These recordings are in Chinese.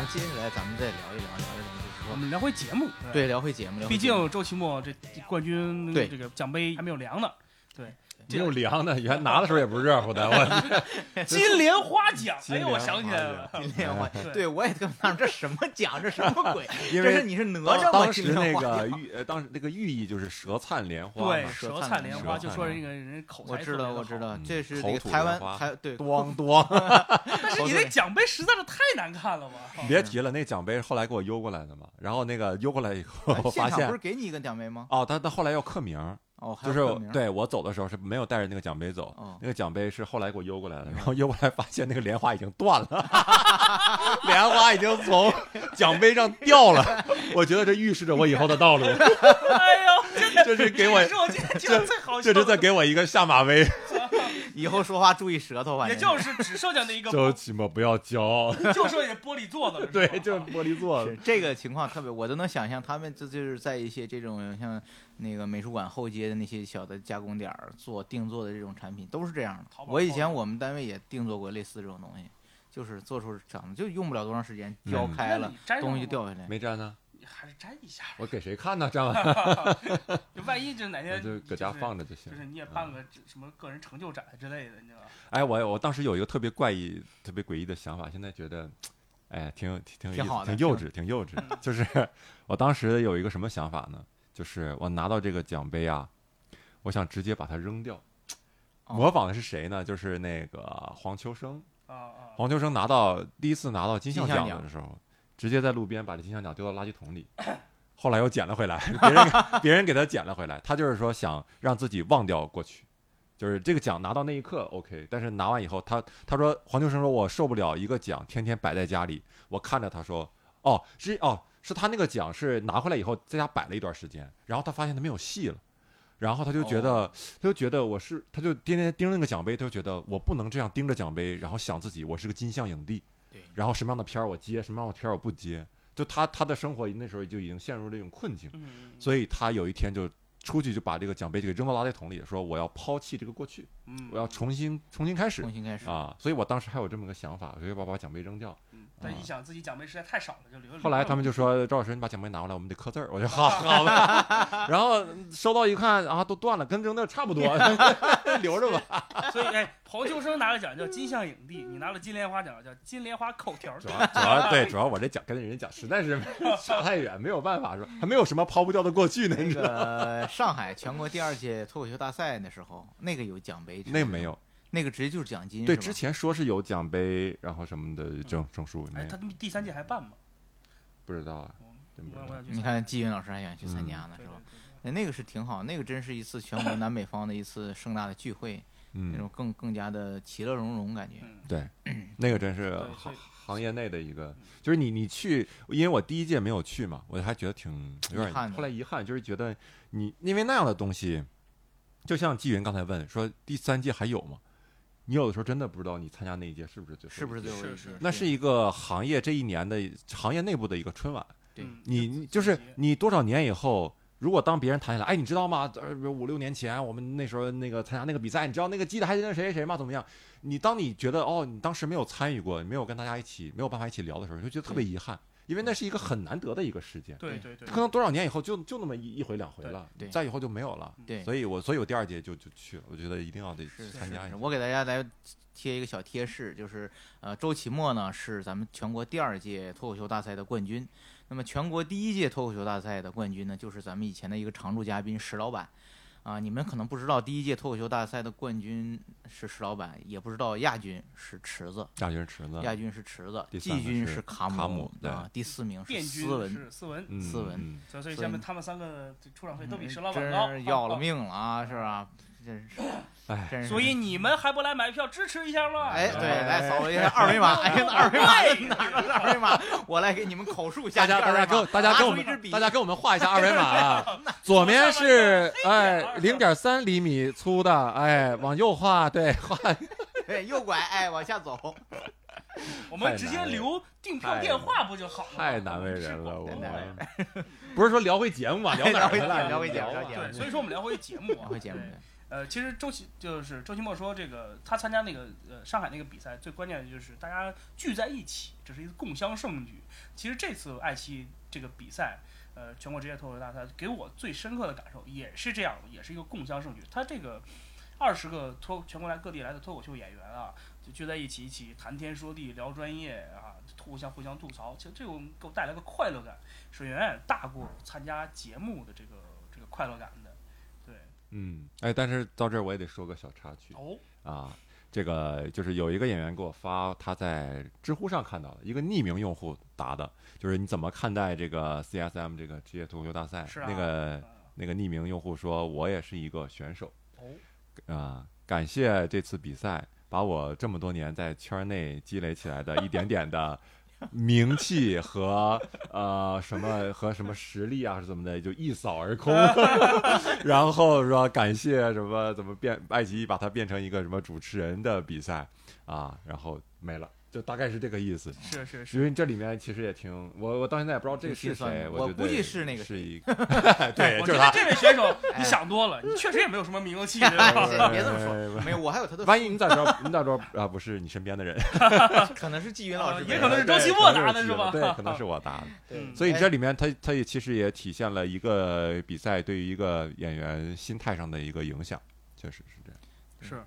咱接下来咱们再聊一聊，聊一聊就是说，我们聊回节目，对，聊回节目，聊回毕节目。竟周奇墨这冠军对。这个奖杯还没有凉呢。没有凉的，原来拿的时候也不是热乎的，我 金莲花奖，哎呦，我想起来了，金莲花，对对我也特纳闷，这什么奖？这什么鬼？因为这是你是哪吒吗？当时那个寓呃，当时那个寓意就是舌灿莲花对，嘛，舌舌灿莲花就说这个人口才我知道，我知道嗯，这是那个台湾台对 咣咣，但是你那奖杯实在是太难看了吧？别提了，那奖杯后来给我邮过来的嘛，然后那个邮过来以后，发现不是给你一个奖杯吗？哦，他他后来要刻名儿，哦，就是对我走的时候是没有带着那个奖杯走，哦那个奖杯是后来给我邮过来的，然后邮过来发现那个莲花已经断了，莲花已经从奖杯上掉了，我觉得这预示着我以后的道路，哎呦，真的，这是给我这是我今天听的最好笑，这是在给我一个下马威，以后说话注意舌头吧。也就是只剩下那一个，周奇墨不要骄傲，就剩下玻璃做的了，对，就是玻璃做。的，这个情况特别，我都能想象他们这就是在一些这种像那个美术馆后街的那些小的加工点儿做定做的这种产品，都是这样的。我以前我们单位也定做过类似这种东西，就是做出长得就用不了多长时间，嗯。胶开了东西就掉下来。没粘呢，你还是粘一下，我给谁看呢？粘完 就万一就哪天 就搁家放着就行就。是你也办个什么个人成就展之类的，你知道吧？哎，我我当时有一个特别怪异、特别诡异的想法，现在觉得，哎，挺挺挺好的挺幼稚，挺幼稚。就是我当时有一个什么想法呢？就是我拿到这个奖杯啊，我想直接把它扔掉。哦模仿的是谁呢？就是那个黄秋生。啊啊，黄秋生拿到第一次拿到金像奖的时候，直接在路边把这金像奖丢到垃圾桶里，后来又捡了回来，别人给别人给他捡了回来。他就是说想让自己忘掉过去，就是这个奖拿到那一刻 OK，但是拿完以后，他他说黄秋生说我受不了一个奖天天摆在家里，我看着他说哦是哦是他那个奖是拿回来以后在家摆了一段时间，然后他发现他没有戏了。然后他就觉得，哦他就觉得我是，他就天天盯着那个奖杯，他就觉得我不能这样盯着奖杯，然后想自己我是个金像影帝，对。然后什么样的片儿我接，什么样的片儿我不接，就他他的生活那时候就已经陷入了这种困境，嗯。所以他有一天就出去就把这个奖杯就给扔到垃圾桶里，说我要抛弃这个过去，嗯，我要重新重新开始重新开始，啊，所以我当时还有这么个想法，我就要把奖杯扔掉。嗯，但一想自己奖杯实在太少了，就留着。后来他们就说赵老师，你把奖杯拿过来，我们得刻字儿。我就好 好吧，然后收到一看啊，都断了，跟扔那差不多，留着吧。所以哎，黄秋生拿了奖叫金像影帝，你拿了金莲花奖叫金莲花口条。主要主要对，主要我这奖跟人家讲实在是 差太远，没有办法说，还没有什么抛不掉的过去呢，你那知道吗？个上海全国第二届脱口秀大赛那时候，那个有奖杯，那没有，那个直接就是奖金。对，之前说是有奖杯，然后什么的证证书，没哎，有他，第三届还办吗？不知道啊，你看季云老师还想去参加呢，是吧？那个是挺好，那个真是一次全国南北方的一次盛大的聚会，那嗯种，更更加的其乐融融感觉。嗯，对，那个真是行行业内的一个，就是你你去，因为我第一届没有去嘛，我还觉得挺有点遗憾的后来遗憾，就是觉得你因为那样的东西，就像纪云刚才问说第三届还有吗？你有的时候真的不知道你参加那一届是不是最后是不是一届最后一届是是？那是一个行业这一年的行业内部的一个春晚，你你就是你多少年以后，如果当别人谈起来，哎，你知道吗？呃，五六年前我们那时候那个参加那个比赛，你知道那个记得还是那谁谁谁吗？怎么样？你当你觉得哦，你当时没有参与过，没有跟大家一起没有办法一起聊的时候，你就觉得特别遗憾，因为那是一个很难得的一个事件。对对对，可能多少年以后就就那么一一回两回了，对对再以后就没有了。对，所以我所以我第二届就就去了，我觉得一定要得是参加一下。我给大家来贴一个小贴士，就是呃，周奇墨呢是咱们全国第二届脱口秀大赛的冠军。那么全国第一届脱口秀大赛的冠军呢，就是咱们以前的一个常驻嘉宾石老板。啊，你们可能不知道，第一届脱口秀大赛的冠军是石老板，也不知道亚军是池子，亚军池子，亚军是池子，季军是卡卡姆对啊，第四名是斯文，是斯文，嗯斯文嗯所以所以下面他们三个出场费都比石老板高，是要了 命了啊，是吧？真是，哎真是。所以你们还不来买票支持一下吗？哎，对，哎来扫一下二维码，哎呀，二维码在哪儿呢？二维码，我来给你们口述一下大这个二维码。家大家给我大家给我们大家给我们画一下二维码啊，左面是哎零点三厘米粗的，哎往右画，对画对右拐，哎，往下走。我们直接留订票电话不就好了？太难为人了，我真难为们不是说聊回节目嘛，聊哪儿去了？聊回节目聊回节目对，所以说我们聊回节目啊，聊回节目对呃，其实周奇就是周奇墨说，这个他参加那个呃上海那个比赛，最关键的就是大家聚在一起，这是一个共襄盛举。其实这次爱奇艺这个比赛，呃，全国职业脱口秀大赛给我最深刻的感受也是这样的，也是一个共襄盛举。他这个二十个脱全国来各地来的脱口秀演员啊，就聚在一起，一起谈天说地，聊专业啊，互相互相吐槽，其实这种给我带来个快乐感，是远远大过参加节目的这个这个快乐感。嗯，哎，但是到这儿我也得说个小插曲哦，啊，这个就是有一个演员给我发他在知乎上看到的一个匿名用户答的，就是你怎么看待这个 CSM 这个职业脱口秀大赛？是？啊那个那个匿名用户说，我也是一个选手哦，啊，感谢这次比赛，把我这么多年在圈内积累起来的一点点的名气和 呃什么和什么实力啊，是怎么的，就一扫而空。然后说感谢什么怎么变爱奇艺把它变成一个什么主持人的比赛啊，然后没了，就大概是这个意思。是是是，因为这里面其实也挺我我到现在也不知道这个是谁，我估计是那个是一个 对，我觉得就是他。这位选手 你哎想多了，你确实也没有什么名气？别别这么说，没有，我还有他的，万一你咋知道？你咋知道啊？不是你身边的人，可能是季云老师，也可能是周对奇墨答的是吧对，可能是我答的。所以这里面他他也其实也体现了一个比赛对于一个演员心态上的一个影响，确实是这样。是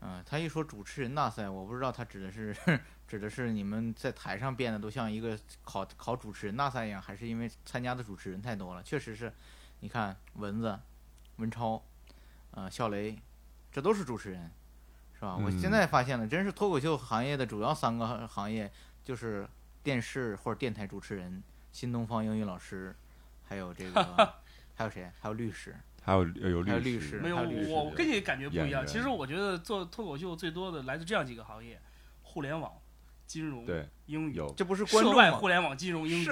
嗯，他一说主持人大赛，我不知道他指的是指的是你们在台上变得都像一个考考主持人大赛一样，还是因为参加的主持人太多了？确实是，你看蚊子、文超，呃，笑雷，这都是主持人，是吧？我嗯现在发现了，真是脱口秀行业的主要三个行业就是电视或者电台主持人，新东方英语老师，还有这个 还有谁？还有律师。还有有还有律律师没有有律师我我跟你感觉不一样。其实我觉得做脱口秀最多的来自这样几个行业：互联网、金融、对英语。有这不是观涉外众？互联网、金融、英语，是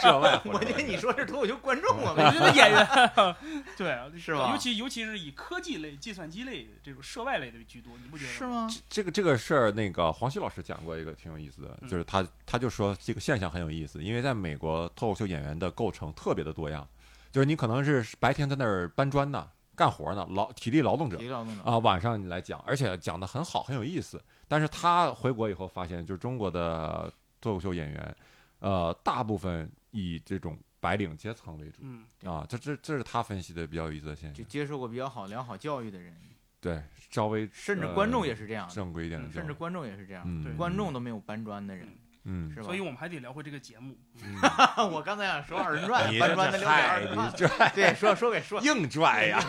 涉外 我觉得你说是脱口秀观众啊，我觉得演员，对啊，是吧尤其尤其是以科技类、计算机类这种涉外类的居多，你不觉得是？吗？这个这个事儿，那个黄西老师讲过一个挺有意思的，嗯就是他他就说这个现象很有意思，因为在美国脱口秀演员的构成特别的多样，就是你可能是白天在那儿搬砖呢、干活呢，劳体力劳动者体力劳动者啊，晚上你来讲，而且讲的很好，很有意思。但是他回国以后发现，就是中国的脱口秀演员，呃，大部分以这种白领阶层为主嗯，啊，这这这是他分析的比较有意思的现象。就接受过比较好良好教育的人，对，稍微甚至观众也是这样的，正规一点的嗯，甚至观众也是这样，观众都没有搬砖的人，嗯是吧？所以我们还得聊回这个节目。嗯 我刚才想说二人转，你搬砖的聊点二人你转，这对，说说给说，硬拽呀！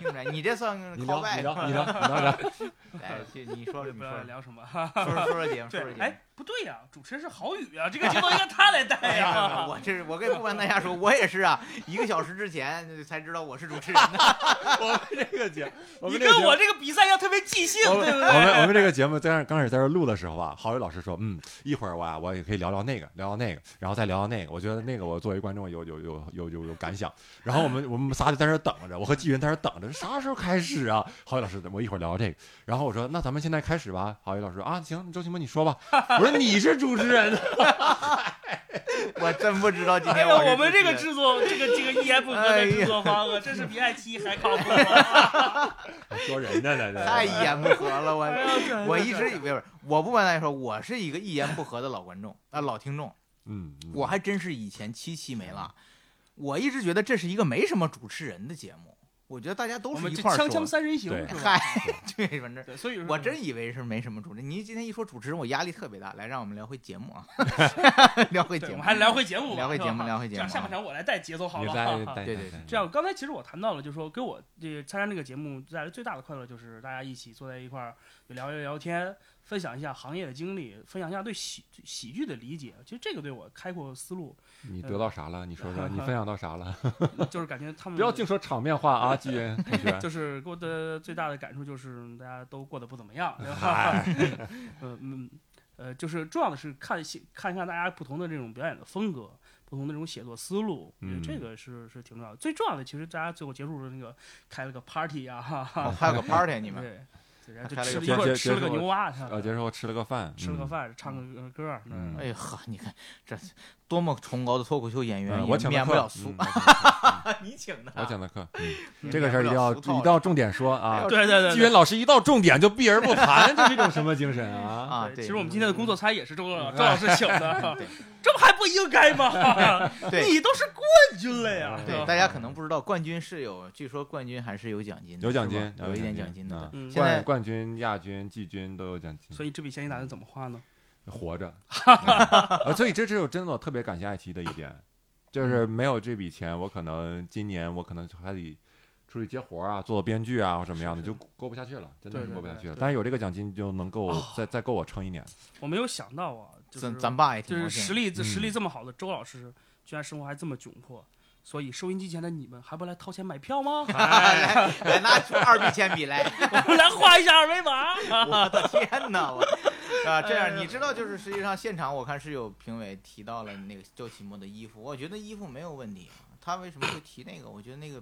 硬拽，你这算靠外你聊，你聊，你聊，你聊，聊。哎，就你说说聊什么？说说说说节目，说对说，节目。哎，不对呀，主持人是郝宇啊，这个节目应该他来带哎呀，呀。我这是我跟不瞒大家说，我也是啊，一个小时之前才知道我是主持人的。我们这个节，我你们节目跟我这个比赛要特别即兴，对不对我们我？们这个节目在那刚开始在这录的时候啊，郝宇老师说，嗯，一会儿我啊，我也可以聊聊那个，聊聊那个，然后再聊聊那个。我觉得那个我作为观众有有有有有有感想。然后我们我们仨就在这等着，我和纪云在这等着，啥时候开始啊？郝宇老师，我一会儿聊聊这个。然后我说，那咱们现在开始吧。郝宇老师说啊，行，周奇墨你说吧。我说你是主持人，我真不知道今哎呀，天我是我们这个制作，这个这个一言不合的制作方啊，真是比爱奇艺还靠谱啊。说人家呢，太一言不合了，我哎我一直以为，不是我不瞒大家说，我是一个一言不合的老观众啊、老听众。嗯，嗯。我还真是以前七期没了，我一直觉得这是一个没什么主持人的节目，我觉得大家都我是一块儿们这锵锵。三人行对是吧？嗨，对，反正对，所以说我真以为是没什么主持人。你今天一说主持人，我压力特别大。来，让我们聊回节目啊，聊回，节目，我们还聊回节目吧，聊回节目聊回节目这样下半场我来带节奏好了。你在哈哈对对对这样，刚才其实我谈到了，就是说给我这参加这个节目带来最大的快乐，就是大家一起坐在一块儿聊一聊天，分享一下行业的经历，分享一下对喜喜剧的理解。其实这个对我开阔思路，你得到啥了？你说说，你分享到啥了？就是感觉他们不要净说场面话啊，纪云同学。就是给我的最大的感触就是大家都过得不怎么样，对吧？嗨嗯嗯呃，就是重要的是看看一看大家不同的这种表演的风格，不同的这种写作思路，我觉得嗯这个是是挺重要的。最重要的，其实大家最后结束的那个开了个 party 啊、哈哈，哦还有个 party，你们对，吃了一吃了个牛蛙，呃，结束后吃了个饭，嗯吃了个饭，唱个歌，哎呀呵，你看这多么崇高的脱口秀演员，嗯，我免不了俗 你请的，嗯我请的课，这个事儿一定要一定要重点说啊。对对对季云对。老师一到重点就避而不谈，这是一种什么精神啊？啊，对，其实我们今天的工作餐也是周 周老师请的对，这不还不应该吗？你都是冠军了呀！对，大家可能不知道，冠军是有，据说冠军还是有奖金的，有奖金，有一点奖奖金的。嗯现在冠冠军、亚军、季军都有奖金。所以这笔钱你打算怎么花呢？活着，呃所以这是我真的我特别感谢爱奇艺的一点，就是没有这笔钱，我可能今年我可能还得出去接活啊，做做编剧啊或什么样的，就过不下去了，真的是过不下去了。但是有这个奖金就能够哦再再够我撑一年。我没有想到啊，就是咱咱爸也就是实力嗯实力这么好的周老师，居然生活还这么窘迫。所以收音机前的你们还不来掏钱买票吗？来来拿出二 B 铅笔来，我们来画一下二维码。我的天哪！我啊，这样你知道，就是实际上现场我看是有评委提到了那个周奇墨的衣服，我觉得衣服没有问题啊。他为什么会提那个？我觉得那个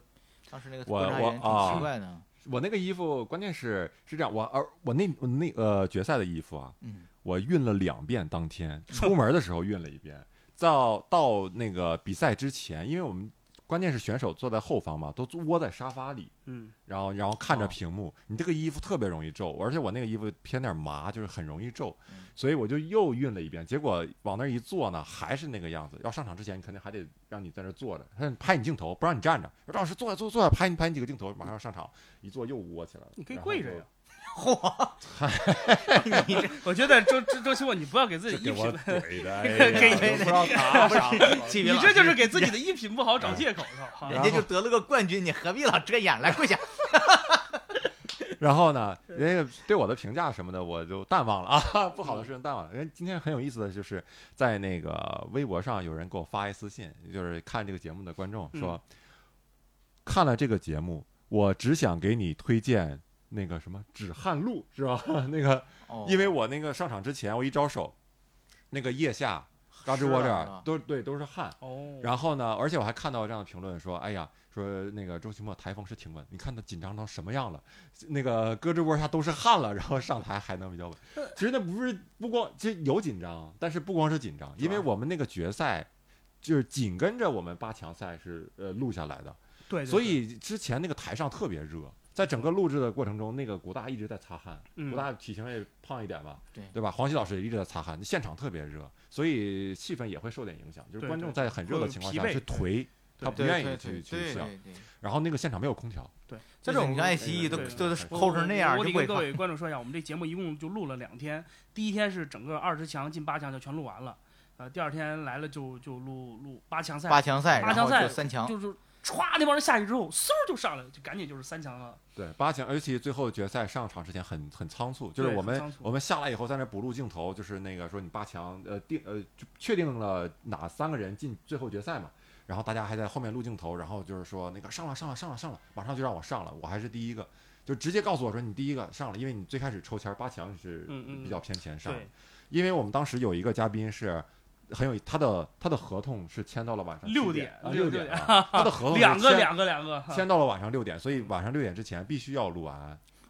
当时那个我观察员挺奇怪的。我那个衣服，关键是是这样，我而我那我那呃决赛的衣服啊，嗯，我熨了两遍，当天 出门的时候熨了一遍，到到那个比赛之前，因为我们关键是选手坐在后方嘛，都窝在沙发里，嗯，然后然后看着哦屏幕，你这个衣服特别容易皱，而且我那个衣服偏点麻，就是很容易皱嗯，所以我就又熨了一遍，结果往那一坐呢，还是那个样子。要上场之前，你肯定还得让你在那坐着，他拍你镜头，不让你站着，说赵老师坐下坐下坐下，拍你拍你几个镜头，马上要上场，一坐又窝起来了。你可以跪着呀。嚯！你这我觉得周周周奇墨，你不要给自己衣给我品，给呀都不知道打啥。你这就是给自己的衣品不好找借口是吧？人家就得了个冠军，你何必老遮掩？来跪下。然后呢，人家对我的评价什么的，我就淡忘了啊，不好的事情淡忘了。人今天很有意思的就是在那个微博上有人给我发一私信，就是看这个节目的观众说，看了这个节目，我只想给你推荐那个什么止汗露，是吧？那个，哦因为我那个上场之前，我一招手，那个腋下、胳肢窝这儿都对都是汗。哦，然后呢，而且我还看到这样的评论说，哎呀，说那个周奇墨台风是挺稳，你看他紧张成什么样了，那个胳肢窝下都是汗了，然后上台还能比较稳。其实那不是不光，其实有紧张，但是不光是紧张，因为我们那个决赛就是紧跟着我们八强赛是呃录下来的，对所以之前那个台上特别热。在整个录制的过程中，那个古大一直在擦汗，嗯古大体型也胖一点吧，对对吧？黄西老师也一直在擦汗，现场特别热，所以气氛也会受点影响。就是观众在很热的情况下会有疲惫是颓，他不愿意去去对想。对对，然后那个现场没有空调，对，这种爱奇艺都都都对我抠成那样，我就不会看。得跟各位 观众说一下，我们这节目一共就录了两天，第一天是整个二十强进八强就全录完了，呃，第二天来了就就录录八强赛，八强赛，八强赛三强，就是歘那帮人下去之后，嗖就上来了，就赶紧就是三强了。对八强，而且最后决赛上场之前很很仓促，就是我们我们下来以后在那补录镜头，就是那个说你八强呃定呃就确定了哪三个人进最后决赛嘛，然后大家还在后面录镜头，然后就是说那个上了上了上了上了，马上就让我上了，我还是第一个，就直接告诉我说你第一个上了，因为你最开始抽签八强是比较偏前上的，对，因为我们当时有一个嘉宾是。很有他的他的合同是签到了晚上六点六点啊，他的合同两个签两个两个，签到了晚上六点，所以晚上六点之前必须要录完。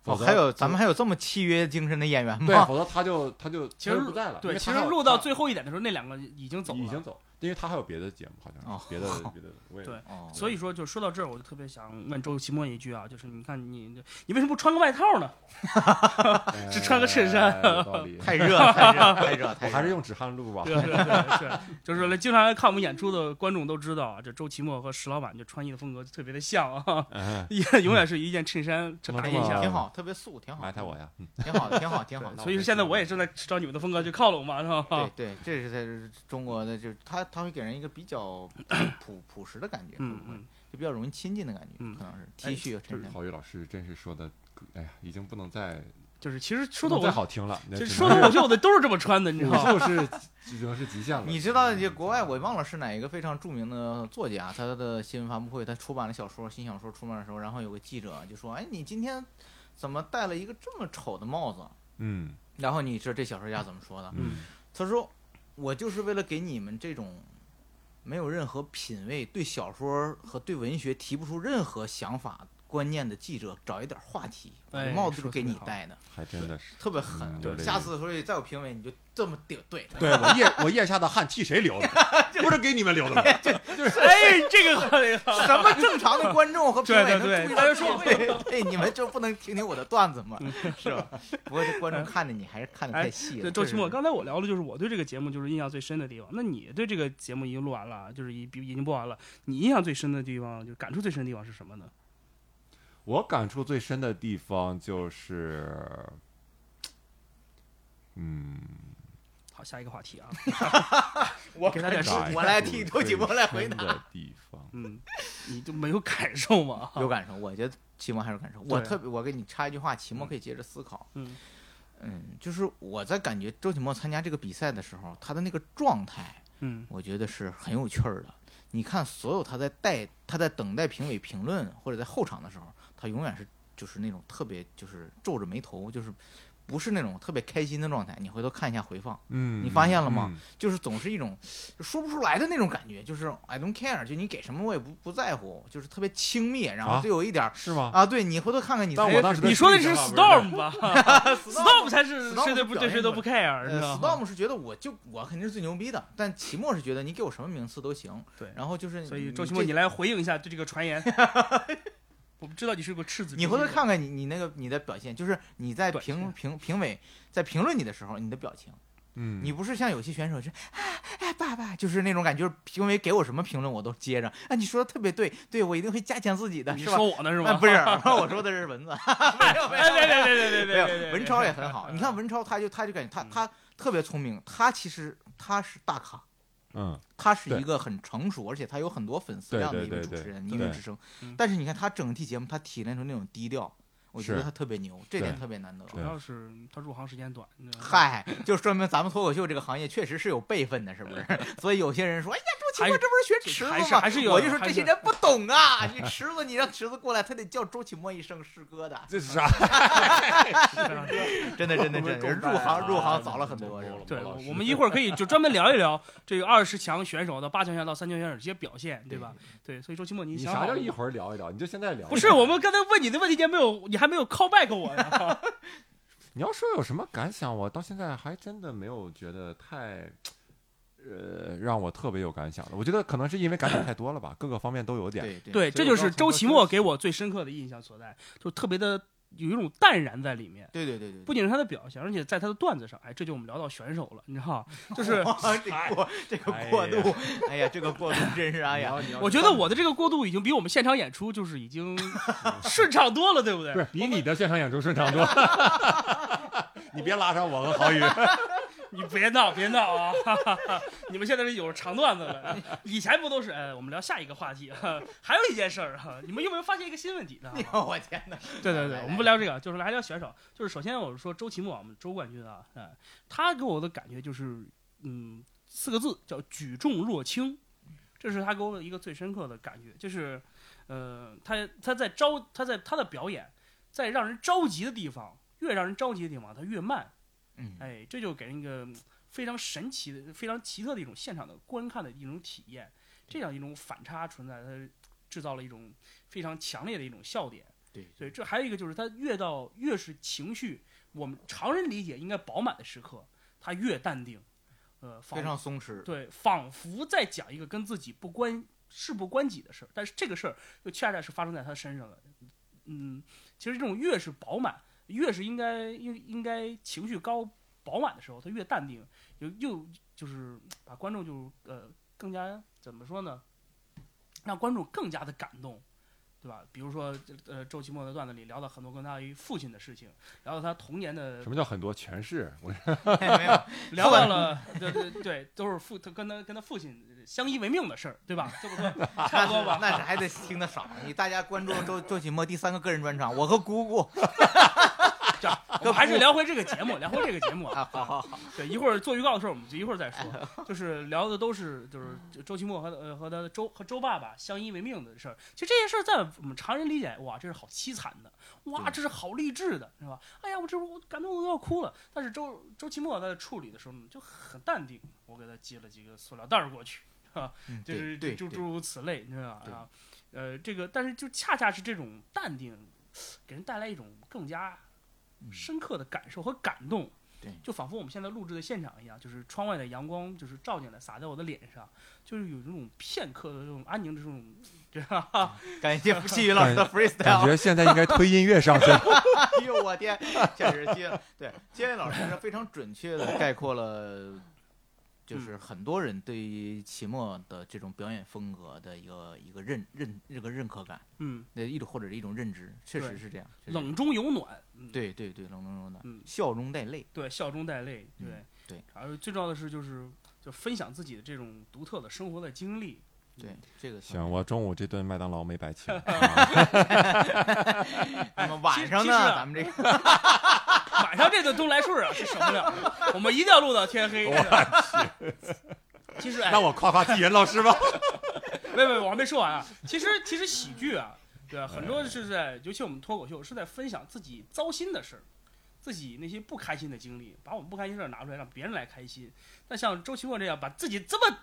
哦，否则还有咱们还有这么契约精神的演员对，吗？否则他就他就其实不在了。对，其实录到最后一点的时候，那两个已经走了，已经走，因为他还有别的节目，好像哦是别的别的，我也对哦，所以说，就说到这儿，我就特别想问周奇墨一句啊，就是你看你你为什么不穿个外套呢？哎 只穿个衬衫。太热了，太热了，太热了，太热我还是用止汗露吧。对对对，是，就是来经常来看我们演出的观众都知道啊，这周奇墨和石老板就穿衣的风格特别的像啊，嗯，也永远是一件衬衫这么搭一下。挺好，特别素，挺好，埋汰我呀。嗯挺好的，挺好，挺好。的。所以说现在我也正在朝你们的风格去靠拢嘛，是吧？对对，这是在中国的，就是他他会给人一个比较 朴朴实的感觉，嗯会不会嗯，就比较容易亲近的感觉，嗯可能是 T 恤和衬衫。郝宇老师真是说的，哎呀，已经不能再就是其实说的我，好听了。那其实只能是说的我秀的都是这么穿的，你知武道吗？就是只能是极限了。你知道，这国外我忘了是哪一个非常著名的作家，他的新闻发布会，他出版了小说，新小说出版的时候，然后有个记者就说：“哎，你今天怎么戴了一个这么丑的帽子嗯？”然后你知道这小说家怎么说的？嗯他说：“我就是为了给你们这种没有任何品味、对小说和对文学提不出任何想法、观念的记者找一点话题，哎帽子都给你戴的，还真的是。特别狠下次所以再有评委你就这么顶对。对我腋我腋下的汗替谁流的？不是给你们流的吗？哎，这个好，这个好。什么正常的观众和评委能注意大家说到对对，你们就不能听听我的段子吗？嗯是吧？不过这观众看着你还是看的太细了。对，周奇墨，刚才我聊的就是我对这个节目就是印象最深的地方。那你对这个节目已经录完了，就是已已经播完了，你印象最深的地方，就是感触最深的地方是什么呢？我感触最深的地方就是，嗯，好，下一个话题啊，我给他点时感我来替周启波来回答的地方，嗯，你就没有感受吗？有感受，我觉得期末还是有感受。我特别，我给你插一句话，期末可以接着思考。嗯嗯，就是我在感觉周启墨参加这个比赛的时候，他的那个状态，嗯我觉得是很有趣儿的。你看，所有他在待他在等待评委评论或者在候场的时候，他永远是就是那种特别就是皱着眉头，就是不是那种特别开心的状态。你回头看一下回放，嗯，你发现了吗嗯？就是总是一种说不出来的那种感觉，就是 I don't care，就你给什么我也不不在乎，就是特别轻蔑，然后啊就有一点儿是吗？啊，对你回头看看你在但我当时你说的是 Storm 吧 Storm？Storm 才是 Storm 谁都不是表现出对谁都不 care，呃知道吗？，Storm 是觉得我就我肯定是最牛逼的，但齐墨是觉得你给我什么名次都行。对然后就是所以周奇墨，你来回应一下对这个传言。我不知道你是个赤子之心。你回头看看你你那个你的表现，就是你在评评评委在评论你的时候，你的表情，嗯，你不是像有些选手是啊哎爸爸，就是那种感觉，就是评委给我什么评论我都接着，啊你说的特别对，对我一定会加强自己的，是吧？你说我呢是啊吗？不是，我说的是蚊子，没有没有哎，对对对对对没有对对，文超也很好。你看文超，他就他就感觉他嗯他特别聪明，他其实他是大咖，嗯，他是一个很成熟，而且他有很多粉丝对量的一位主持人，对音乐之声嗯。但是你看他整体节目，他体现出那种低调，我觉得他特别牛，这点特别难得。主要是他入行时间短。嗨，就说明咱们脱口秀这个行业确实是有辈分的，是不是？所以有些人说，哎呀，周奇墨这不是学池子吗？是还是有我就说这些人不懂啊！你池子，你让池子过来，他得叫周启墨一声师哥的，这是啥？真的真的真的，入行入行早了很真多，是吧？对，我们一会儿可以就专门聊一聊这个二十强选手到八强选手到三强选手这些表现，对吧？对，所以周奇墨，你你想好了吗啥叫一会儿聊一聊？你就现在聊。不是，我们刚才问你的问题，你还没有，你还没有 call back 我呢。你要说有什么感想，我到现在还真的没有觉得太，呃，让我特别有感想的。我觉得可能是因为感想太多了吧，各个方面都有点。对对对，这就是周奇墨给我最深刻的印象所在，就特别的有一种淡然在里面。对对对对，不仅是他的表现，而且在他的段子上，哎，这就我们聊到选手了，你知道吗？就是哇，这个过这个过渡，哎呀，这个过渡真是哎呀，我觉得我的这个过渡已经比我们现场演出就是已经 顺畅多了，对不对？不是比你的现场演出顺畅多。你别拉上我和郝宇。你别闹，别闹啊！你们现在是有长段子了，以前不都是？哎，我们聊下一个话题。哈还有一件事儿哈，你们有没有发现一个新问题呢？我天哪！对对对，我们不聊这个，就是来聊选手。就是首先我是说周奇墨，我们周冠军啊，哎，他给我的感觉就是，嗯，四个字叫举重若轻，这是他给我的一个最深刻的感觉，就是，呃，他他在着他在他的表演，在让人着急的地方，越让人着急的地方，他越慢。嗯，哎，这就给人一个嗯非常神奇的、非常奇特的一种现场的观看的一种体验。这样一种反差存在，它制造了一种非常强烈的一种笑点。对对，这还有一个就是，他越到越是情绪，我们常人理解应该饱满的时刻，他越淡定，呃，非常松弛。对，仿佛在讲一个跟自己不关事不关己的事儿，但是这个事儿又恰恰是发生在他身上的。嗯，其实这种越是饱满，越是应该应应该情绪高饱满的时候，他越淡定，又又就是把观众就呃更加怎么说呢，让观众更加的感动。对吧？比如说，呃，周奇墨的段子里聊到很多跟他与父亲的事情，聊到他童年的什么叫很多全 是？我没有，聊到了，对对对，都是父他跟他跟他父亲相依为命的事儿，对吧？这不说 差不多吧？那是还得听得少。你大家关注周周奇墨第三个个人专场，我和姑姑 还是聊回这个节目，聊回这个节目啊，啊。好好好，对，一会儿做预告的时候，我们就一会儿再说。就是聊的都是就是周奇墨和呃和他的周和周爸爸相依为命的事儿。其实这些事儿在我们常人理解，哇，这是好凄惨的，哇，这是好励志的，是吧？哎呀，我这我感动的都要哭了。但是周周奇墨在处理的时候呢，就很淡定，我给他寄了几个塑料袋儿过去。嗯就是诸诸如此类，你知道吧？啊，呃，这个但是就恰恰是这种淡定，给人带来一种更加深刻的感受和感动。对就仿佛我们现在录制的现场一样，就是窗外的阳光就是照进来，洒在我的脸上，就是有这种片刻的这种安宁的这种，这 样感谢季宇老师的 freestyle 感。觉 现在应该推音乐上去。哎呦我天，简直接对建宇老师是非常准确的概括了。就是很多人对于期末的这种表演风格的一个一个认认这个认可感，嗯，那一种或者是一种认知，确实是这样。冷中有暖，嗯，对对对，冷中有暖，嗯。笑中带泪。对，笑中带泪，嗯对。对，而最重要的是就是就分享自己的这种独特的生活的经历，对这个行，我中午这顿麦当劳没白请。那么晚上呢，咱们这个 晚上这顿东来顺啊是省不了的，我们一定要录到天黑。其实哎，那我夸夸季云老师吧。没没，我还没说完啊。其实其实喜剧啊，对吧？很多是在，尤其我们脱口秀是在分享自己糟心的事儿，自己那些不开心的经历，把我们不开心事儿拿出来，让别人来开心。那像周奇墨这样，把自己这么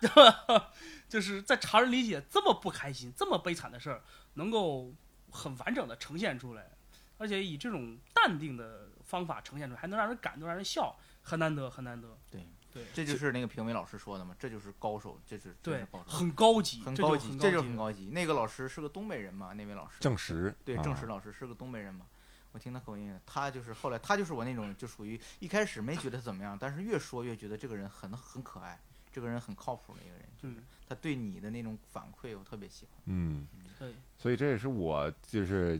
就是在常人理解这么不开心、这么悲惨的事儿，能够很完整的呈现出来，而且以这种淡定的方法呈现出来，还能让人感动、让人笑，很难得，很难得。对对这就是那个评委老师说的嘛，这就是高手，这是这对是高，手，很高级，很高级，这就级很高级。那个老师是个东北人嘛，那位老师证实，对，啊郑石老师是个东北人嘛，我听他口音，他就是后来他就是我那种就属于一开始没觉得怎么样，但是越说越觉得这个人很很可爱，这个人很靠谱的一个人，就是嗯，他对你的那种反馈我特别喜欢。嗯，对，所以这也是我就是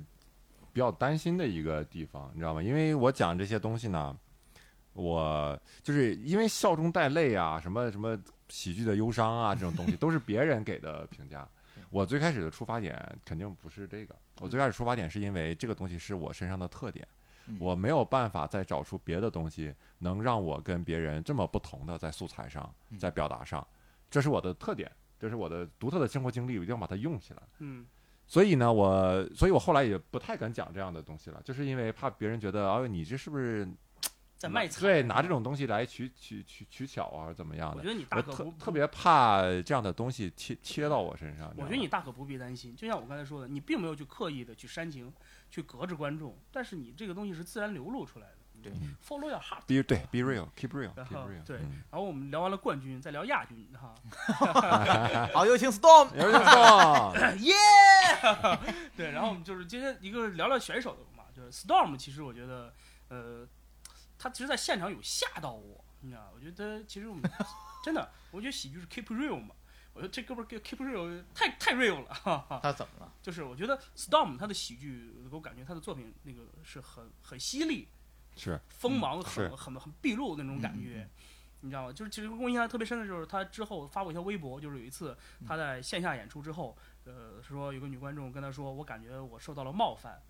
比较担心的一个地方，你知道吗？因为我讲这些东西呢，我就是因为笑中带泪啊，什么什么喜剧的忧伤啊，这种东西都是别人给的评价。我最开始的出发点肯定不是这个，我最开始出发点是因为这个东西是我身上的特点，嗯我没有办法再找出别的东西能让我跟别人这么不同的在素材上，嗯在表达上，这是我的特点，这是我的独特的生活经历，我一定要把它用起来。嗯所以呢，我，所以我后来也不太敢讲这样的东西了，就是因为怕别人觉得，哎哦，你这是不是在卖惨，对拿这种东西来取取取取巧啊，怎么样的？我觉得你大可不特特别怕这样的东西贴贴到我身上。我觉得你大可不必担心，就像我刚才说的，你并没有去刻意的去煽情，去隔着观众，但是你这个东西是自然流露出来的。对，follow your heart。be 对 be real，keep real，keep real。对嗯然后我们聊完了冠军，再聊亚军哈，好，有请 Storm。有人说，耶！对，然后我们就是今天一个聊聊选手的嘛，就是 Storm，其实我觉得，呃，他其实在现场有吓到我，你知道，我觉得其实我们真的，我觉得喜剧是 keep real 嘛，我觉得这哥们儿 keep real 太太 real 了，哈哈。他怎么了？就是我觉得 Storm 他的喜剧，给我感觉他的作品那个是很很犀利、是锋芒嗯很很很毕露的那种感觉。你知道吗？就是其实给我印象特别深的就是他之后发过一条微博，就是有一次他在线下演出之后，呃，说有个女观众跟他说，我感觉我受到了冒犯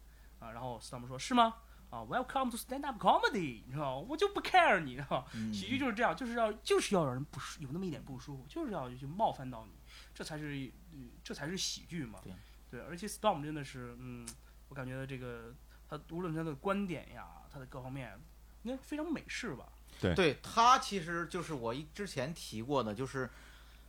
啊，然后 Storm 说是吗？啊，Welcome to stand up comedy，你知道吗？我就不 care 你，知道喜剧就是这样，就是要就是要让人不舒有那么一点不舒服，就是要去冒犯到你，这才是嗯这才是喜剧嘛。对而且 Storm 真的是，嗯，我感觉这个他无论他的观点呀，他的各方面，应该非常美式吧。对他其实就是我一之前提过的，就是，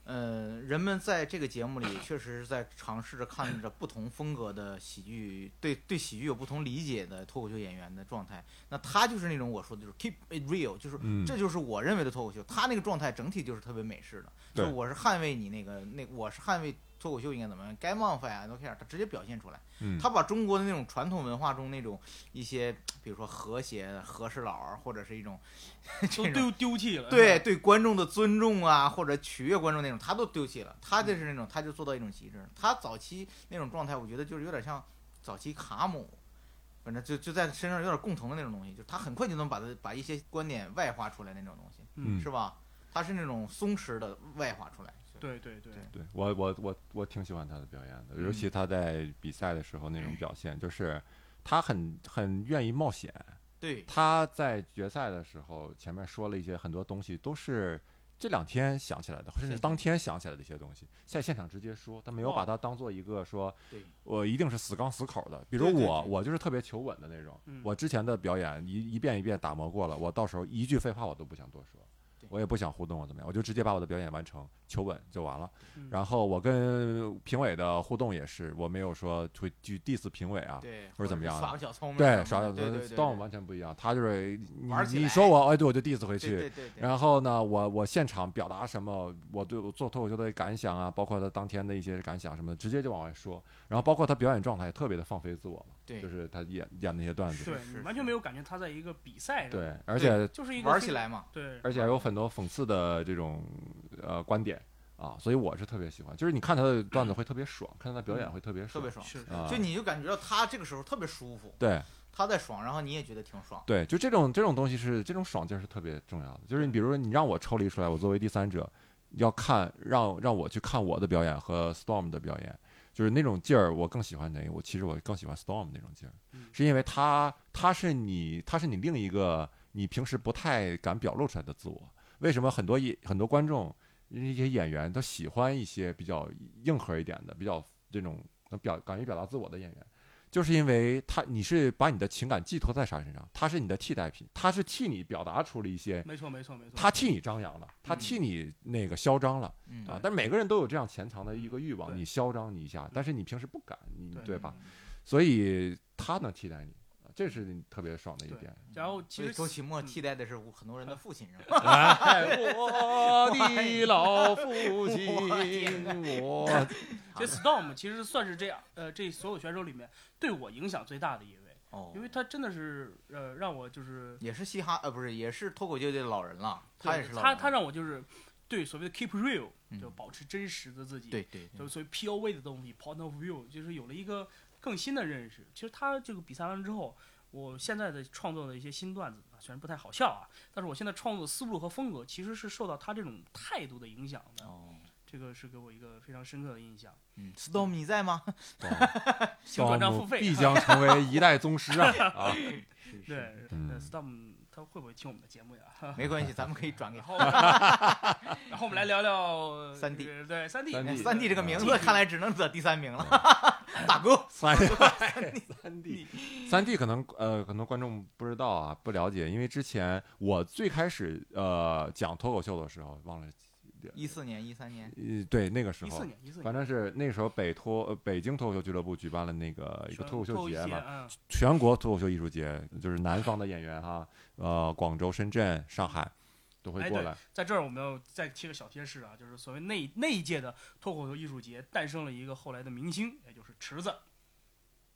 呃，人们在这个节目里 确实是在尝试着看着不同风格的喜剧，对对喜剧有不同理解的脱口秀演员的状态。那他就是那种我说的就是 keep it real，就是、嗯这就是我认为的脱口秀。他那个状态整体就是特别美式的，就是我是捍卫你那个那我是捍卫脱口秀应该怎么样，该冒犯啊都 care，他直接表现出来。嗯，他把中国的那种传统文化中那种一些，比如说和谐、和事佬儿，或者是一种 种丢丢弃了。对，对观众的尊重啊，或者取悦观众那种，他都丢弃了。他就是那种，他就做到一种极致。他早期那种状态，我觉得就是有点像早期卡姆，反正就就在身上有点共同的那种东西，就是他很快就能把他把一些观点外化出来那种东西，嗯是吧？他是那种松弛的外化出来。对对对，对我我我我挺喜欢他的表演的，尤其他在比赛的时候那种表现，就是他很很愿意冒险。对他在决赛的时候前面说了一些很多东西，都是这两天想起来的，甚至当天想起来的一些东西，在现场直接说，他没有把它当做一个说对我一定是死刚死口的。比如我，我就是特别求稳的那种嗯。我之前的表演一一遍一遍打磨过了，我到时候一句废话我都不想多说对。我也不想互动了怎么样，我就直接把我的表演完成，求稳就完了。嗯然后我跟评委的互动也是，我没有说会去 diss 评委啊，对，或者怎么样的耍小聪明对，耍小对对对 Storm 完全不一样，他就是你你说我，哎，对我就 diss 回去。对对对，然后呢，我我现场表达什么，我对我做脱口秀的感想啊，包括他当天的一些感想什么的，直接就往外说。然后包括他表演状态也特别的放飞自我嘛，对。就是他演演那些段子，对完全没有感觉他在一个比赛上，对，而且就是一个非玩起来嘛，对，而且还有很多讽刺的这种呃观点啊，所以我是特别喜欢，就是你看他的段子会特别爽，看他的表演会特别爽，特别爽，是啊。就你就感觉到他这个时候特别舒服，对他在爽，然后你也觉得挺爽，对，就这种这种东西是这种爽劲儿是特别重要的，就是你比如说你让我抽离出来，我作为第三者要看让让我去看我的表演和 Storm 的表演。就是那种劲儿，我更喜欢哪个？我其实我更喜欢 Storm 那种劲儿，嗯是因为他他是你他是你另一个你平时不太敢表露出来的自我。为什么很多演很多观众一些演员都喜欢一些比较硬核一点的、比较这种能表敢于表达自我的演员？就是因为他你是把你的情感寄托在他身上，他是你的替代品，他是替你表达出了一些，没错没错没错，他替你张扬了，他替你那个嚣张了。嗯啊，但每个人都有这样潜藏的一个欲望，对你嚣张你一下，但是你平时不敢，你对对吧？？所以他能替代你，啊这是你特别爽的一点。然后其实周奇墨嗯。替代的是很多人的父亲，是吧？哎，我的老父亲，我 其实 Storm 其实算是这样，呃，这所有选手里面对我影响最大的一位，哦因，为他真的是呃让我就是也是嘻哈，呃，不是，也是脱口秀界的老人了，他也是老他他让我就是对所谓的 keep real 嗯。就保持真实的自己，，对对对。就所谓 POV 的东西 point of view 就是有了一个更新的认识。其实他这个比赛完之后，我现在的创作的一些新段子啊，虽然不太好笑啊，但是我现在创作的思路和风格其实是受到他这种态度的影响的，哦，这个是给我一个非常深刻的印象。嗯，Storm 你在吗？请转账付费，必将成为一代宗师啊！啊，对，Storm 他会不会听我们的节目呀？没关系，咱们可以转给后面，然后我们来聊聊三 D 对三 D，三 D 这个名字，啊看来只能得第三名了，大哥。三三 D 三 D 可能呃，很多观众不知道啊，不了解，因为之前我最开始呃讲脱口秀的时候，忘了，一四年、一三年，呃，对那个时候一四，年，一四年，反正是那时候北脱呃北京脱口秀俱乐部举办了那个一个脱口秀节嘛，嗯，全国脱口秀艺术节，就是南方的演员哈，呃，广州、深圳、上海都会过来。在这儿我们要再贴个小贴士啊，就是所谓那那一届的脱口秀艺术节诞生了一个后来的明星，也就是池子。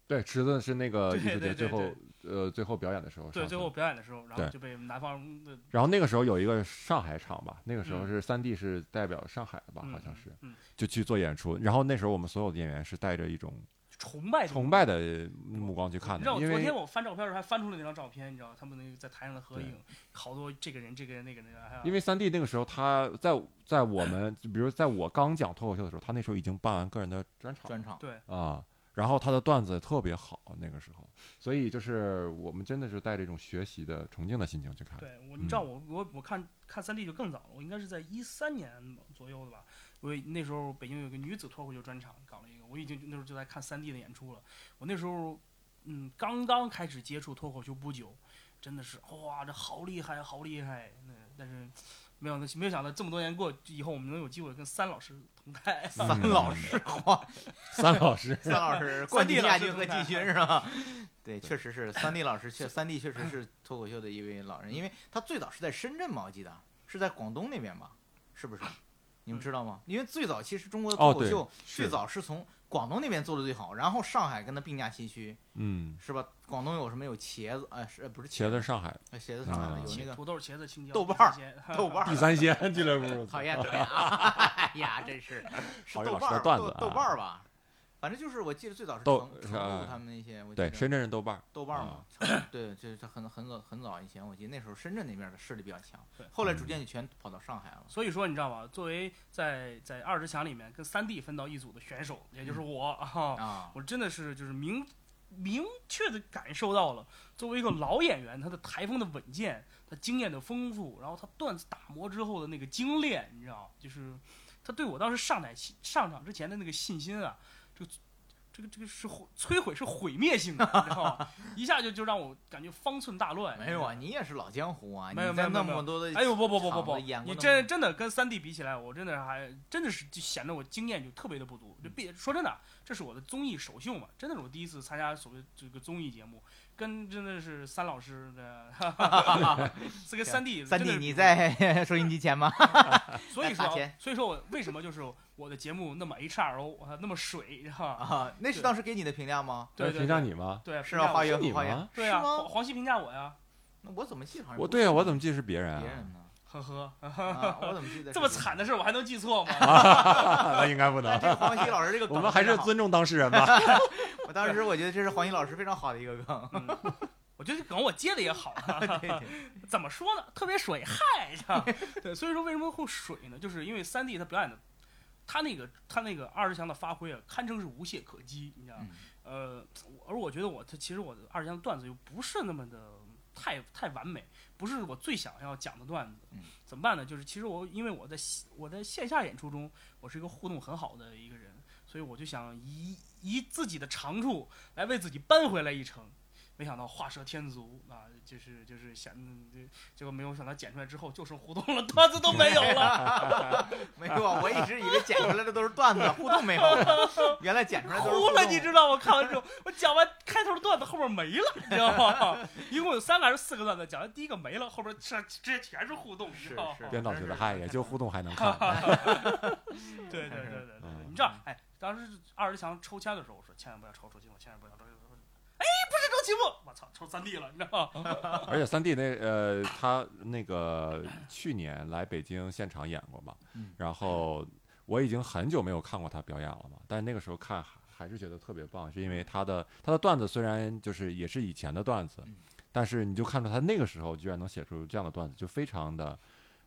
对，池子是那个对艺术节最后呃最后表演的时候上对，最后表演的时候，然后就被南方的然后那个时候有一个上海场吧，那个时候嗯是三 D 是代表上海的吧，嗯好像是，嗯就去做演出。然后那时候我们所有的演员是带着一种崇拜崇拜的目光去看的你知道昨天我翻照片的时候还翻出了那张照片，你知道他们那个在台上的合影，好多这个人、这个人、那个人，因为三 D 那个时候他在在我们比如在我刚讲脱口秀的时候，他那时候已经办完个人的专场专场，对啊。然后他的段子特别好，那个时候，所以就是我们真的是带着一种学习的崇敬的心情去看。对我，你知道我我我看看三 D 就更早了，我应该是在一三年左右的吧。我那时候北京有个女子脱口秀专场搞了一个，我已经那时候就在看三 D 的演出了。我那时候嗯刚刚开始接触脱口秀不久，真的是哇这好厉害好厉害。那但是没有没有想到这么多年过以后，我们能有机会跟三老师同台。三老师，哇，三老师，三老师，三冠 D 军老亚军和师同台季军是吧？对，确实是三 D 老师，确三 D 确实是脱口秀的一位老人，因为他最早是在深圳嘛，我记得是在广东那边吧，是不是？你们知道吗？因为最早其实中国的脱口秀最早是从广东那边做的最好，然后上海跟他并驾齐驱，嗯，是吧？广东有什么有茄子，哎，是呃不是茄子，上海呃茄子上海有那个土豆、茄子、青椒、豆瓣豆瓣儿第三鲜俱乐部，讨厌讨厌啊！哎呀，真是 是豆瓣儿的段子啊豆豆瓣儿吧？反正就是我记得最早是豆成成都他们那些，我记对，得深圳是豆瓣儿，豆瓣儿嘛，成对，这是很很早很早以前，我记得那时候深圳那边的势力比较强对，后来逐渐就全跑到上海了。所以说，你知道吗？作为在在二十强里面跟三 D 分到一组的选手，也就是我啊，啊，我真的是就是明明确的感受到了，作为一个老演员，他的台风的稳健，他经验的丰富，然后他段子打磨之后的那个精炼，你知道，就是他对我当时上台上场之前的那个信心啊，这个这个这个是毁摧毁是毁灭性的，你知道吗？一下就就让我感觉方寸大乱。没有啊，你也是老江湖啊，没有没有那么多的哎呦不不不不不你真真的跟三 D 比起来，我真的还真的是就显得我经验就特别的不足。就别说真的，这是我的综艺首秀嘛，真的是我第一次参加所谓这个综艺节目，跟真的是三老师的，是个三弟三弟，你在收音机前吗？所以说所以说我为什么就是我的节目那么 H R O 啊，那么水哈？啊，那是当时给你的评价吗？对对评价对你吗？对，是啊，花园你吗，对啊，是吗黄黄西评价我呀，那我怎么记得好像我对啊，我怎么记得是别人啊？别人呢？呵呵，啊，我怎么记得这么惨的事我还能记错吗？那应该不能。那这个黄西老师这个梗我们还是尊重当事人吧。我当时我觉得这是黄西老师非常好的一个梗。嗯我觉得这梗我接的也好啊。对对，怎么说呢？特别水，嗨，对，所以说为什么会水呢？就是因为三 D 他表演的，他那个他那个二十强的发挥啊，堪称是无懈可击，你知道吗？嗯呃，而我觉得我他其实我的二十强的段子又不是那么的太太完美，不是我最想要讲的段子。嗯怎么办呢？就是其实我因为我在线我在线下演出中，我是一个互动很好的一个人，所以我就想以以自己的长处来为自己扳回来一城。没想到画蛇添足啊，就是就是想，结果没有想到剪出来之后就剩互动了，段子都没有了，没有啊，我一直以为剪出来的都是段子，互动没有了，原来剪出来都是 哭了，互动你知道我？看完之后，我讲完开头的段子，后面没了，你知道吗？一共有三个还是四个段子，讲完第一个没了，后边这直接全是互动，你知道吗？是是编导觉得嗨，也就互动还能看。对对对对对你知道，哎，当时二十强抽签的时候，我说千万不要抽出去，我，千万不要抽周奇墨。哎，不是我操，抽三 D 了，你知道吗？而且三 D 那呃，他那个去年来北京现场演过嘛嗯，然后我已经很久没有看过他表演了嘛，但是那个时候看还还是觉得特别棒，是因为他的他的段子虽然就是也是以前的段子嗯，但是你就看出他那个时候居然能写出这样的段子，就非常的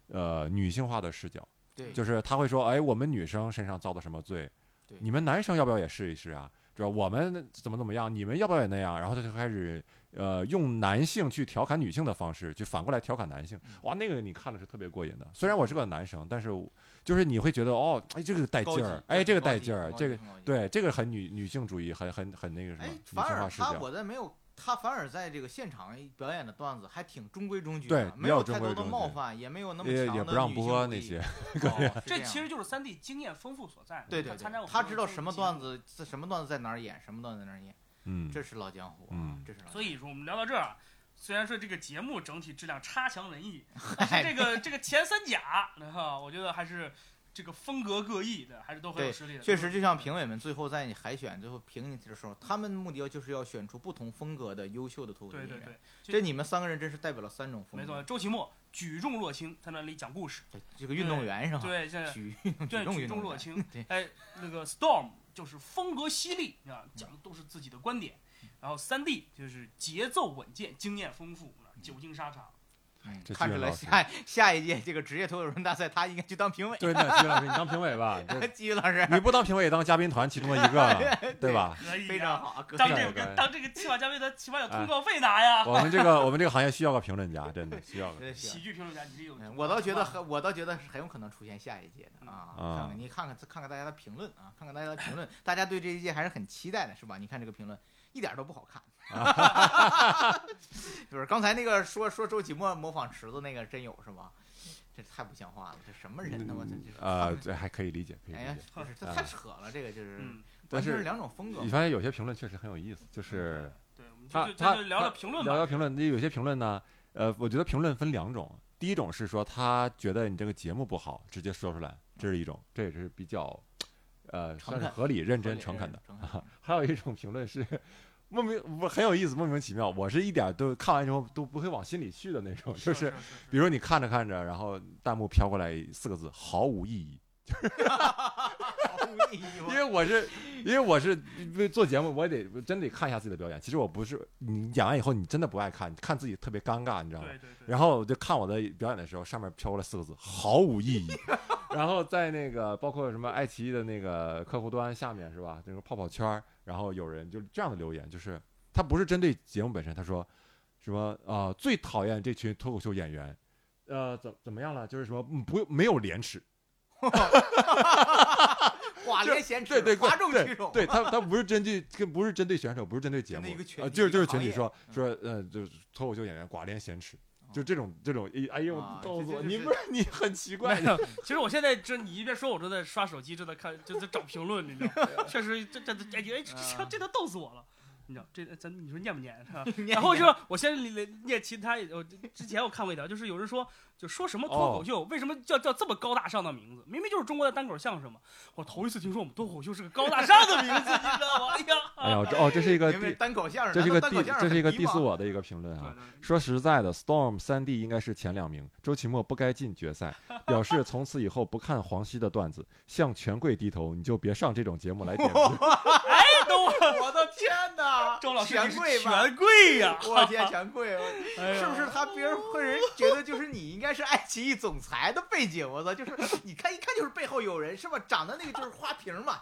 呃女性化的视角，对，就是他会说，哎，我们女生身上遭的什么罪对，你们男生要不要也试一试啊？我们怎么怎么样，你们要不要也那样？然后他就开始呃用男性去调侃女性的方式，就反过来调侃男性。嗯哇，那个你看的是特别过瘾的。虽然我是个男生，但是就是你会觉得哦，哎，这个带劲儿，哎，这个带劲儿这个对，这个很女女性主义，很很很那个什么哎女，性反化视角。而他我在没有，他反而在这个现场表演的段子还挺中规中矩对没有太多的冒犯，也没有那么强的也不让女性主义播那些，哦这其实就是三 D 经验丰富所在。对对他参加过，对他知道什么段子。在，什么段子在哪儿演，什么段子在哪儿演，嗯，这是老江湖啊嗯，这是老江湖。所以说我们聊到这儿啊，虽然说这个节目整体质量差强人意，但是这个这个前三甲，哈，我觉得还是这个风格各异的，还是都很有实力的。确实，就像评委们最后在你海选最后评你的时候，他们目的就是要选出不同风格的优秀的脱口秀演员。对对对，这你们三个人真是代表了三种风格。没错。周奇墨举重若轻，在那里讲故事，对，这个运动员是吧？对，现在 举举重若 轻对。哎，那个 Storm 就是风格犀利啊，讲的都是自己的观点。然后三 D 就是节奏稳健、经验丰富，啊久经沙场。嗯看出来下下一届这个职业脱口秀大赛，他应该去当评委。对，那季老师，你当评委吧，这季云老师你不当评委也当嘉宾团其中的一个，对吧？可以、啊，非常。好，可以当这这个个当这个起码嘉宾，团起码有通告费拿呀。我们这个我们这个行业需要个评论家，真的需要个。喜剧评论家，我倒觉得很，我倒觉得是很有可能出现下一届的啊。嗯看看你看看看看大家的评论啊，看看大家的评论，大家对这一届还是很期待的，是吧？你看这个评论一点都不好看，就是刚才那个说说周启墨模仿池子那个真有是吗？这太不像话了，这什么人呢？我这这啊，这还可以理解，可以哎呀理解。，不是这太扯了，这个就是嗯，但是完全是两种风格你。发现有些评论确实很有意思，就是对，他他聊聊评论。聊聊评论。有些评论呢，呃，我觉得评论分两种，第一种是说他觉得你这个节目不好，直接说出来，这是一种，这也是比较呃算是合理、认真、诚恳的。还有一种评论是莫名不很有意思，莫名其妙，我是一点都看完之后都不会往心里去的那种，就是是比如你看着看着，然后弹幕飘过来四个字毫无意义。毫无意义因为我是，因为我是为做节目，我也得真得看一下自己的表演。其实我不是，你演完以后你真的不爱看，你看自己特别尴尬，你知道吗？对对对。然后我就看我的表演的时候，上面飘过来四个字毫无意义。然后在那个包括什么爱奇艺的那个客户端下面是吧？那个泡泡圈，然后有人就这样的留言，就是他不是针对节目本身，他说什么啊、呃最讨厌这群脱口秀演员，呃怎怎么样了？就是什么嗯不没有廉耻。寡廉鲜耻，对对哗众对取宠。对 他他不是针对跟不是针对选手，不是针对节目一个群啊，体就是就是群体说嗯说呃，就是脱口秀演员寡廉鲜耻，就这种这种哎哎呦啊，告诉我你不是你很奇怪其实我现在这你一边说，我正在刷手机，正在看，就在找评论，你知道吗？确实，这这这哎哎，这这这都逗死我了。你知道这咱你说念不念是吧？念然后就我先念其他，我之前我看过一条，就是有人说，就说什么脱口秀，为什么叫叫这么高大上的名字？明明就是中国的单口相声嘛。我头一次听说我们脱口秀是个高大上的名字，你知道吗？哎呀，哎呀，这哦，这是一个单口相声，这是一个这是一个 diss 我的一个评论啊。说实在的，Storm 三 D 应该是前两名，周奇墨不该进决赛，表示从此以后不看黄西的段子，向权贵低头，你就别上这种节目来点评。哎，都我的天哪！周权贵吧？权贵呀！我天，权贵！是不是他别人会人觉得就是你应该是爱奇艺总裁的背景？我操，就是你看一看就是背后有人是吧？长得那个就是花瓶嘛，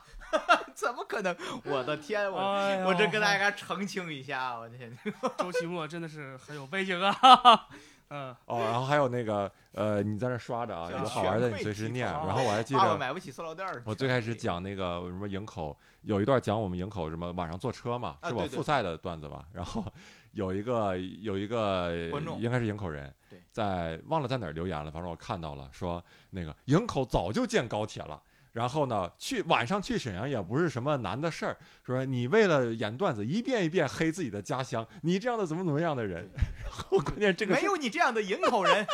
怎么可能？我的天，我哎我这跟大家澄清一下，我天，周奇墨真的是很有背景啊。嗯，哦，然后还有那个呃，你在那刷着啊，有好玩的你随时念。然后我还记得爸爸买不起塑料袋儿。我最开始讲那个什么营口，有一段讲我们营口什么晚上坐车嘛，是我复赛的段子吧。然后 有一个有一个观众应该是营口人，在忘了在哪儿留言了，反正我看到了，说那个营口早就建高铁了。然后呢，去晚上去沈阳也不是什么难的事儿，说你为了演段子一遍一遍黑自己的家乡，你这样的怎么怎么样的人，然 后关键这个没有你这样的营口人，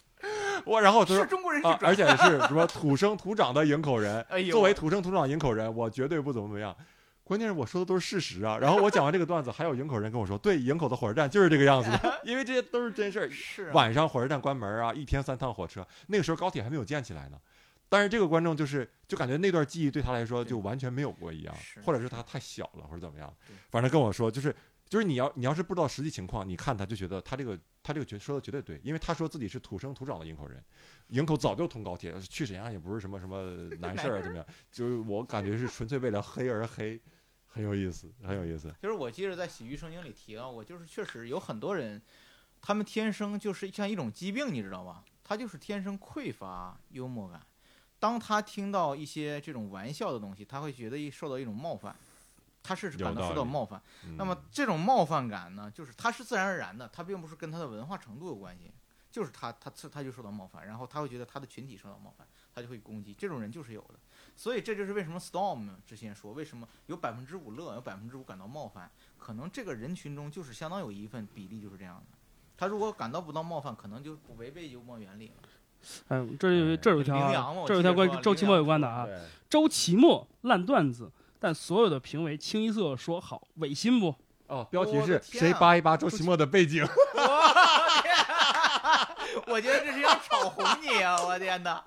我，然后他说是中国人是啊，而且是什么土生土长的营口人 哎，呦作为土生土长营口人，我绝对不怎么怎么样。关键是我说的都是事实啊。然后我讲完这个段子，还有营口人跟我说，对，营口的火车站就是这个样子的，因为这些都是真事儿。是啊晚上火车站关门啊，一天三趟火车，那个时候高铁还没有建起来呢。但是这个观众就是就感觉那段记忆对他来说就完全没有过一样，或者是他太小了，或者怎么样。反正跟我说就是就是你要你要是不知道实际情况，你看他就觉得他这个他这个绝说的绝对对，因为他说自己是土生土长的营口人，营口早就通高铁，去沈阳也不是什么什么 难事儿啊怎么样，就是我感觉是纯粹为了黑而黑，很有意思，很有意思。就是我记得在《喜剧圣经》里提到过，就是确实有很多人，他们天生就是像一种疾病，你知道吗？他就是天生匮乏幽默感。当他听到一些这种玩笑的东西，他会觉得一受到一种冒犯，他是感到受到冒犯。嗯那么这种冒犯感呢，就是他是自然而然的，他并不是跟他的文化程度有关系，就是他他他他就受到冒犯，然后他会觉得他的群体受到冒犯，他就会攻击。这种人就是有的，所以这就是为什么 Storm 之前说，为什么有百分之五乐，有百分之五感到冒犯，可能这个人群中就是相当有一份比例就是这样的。他如果感到不到冒犯，可能就不违背幽默原理了。嗯，这有这有一条这有一条关周奇墨有关的啊。周奇墨烂段子，但所有的评委清一色说好，违心不？哦，标题是谁扒一扒周奇墨的背景？我觉得这是要炒红你啊！我天哪，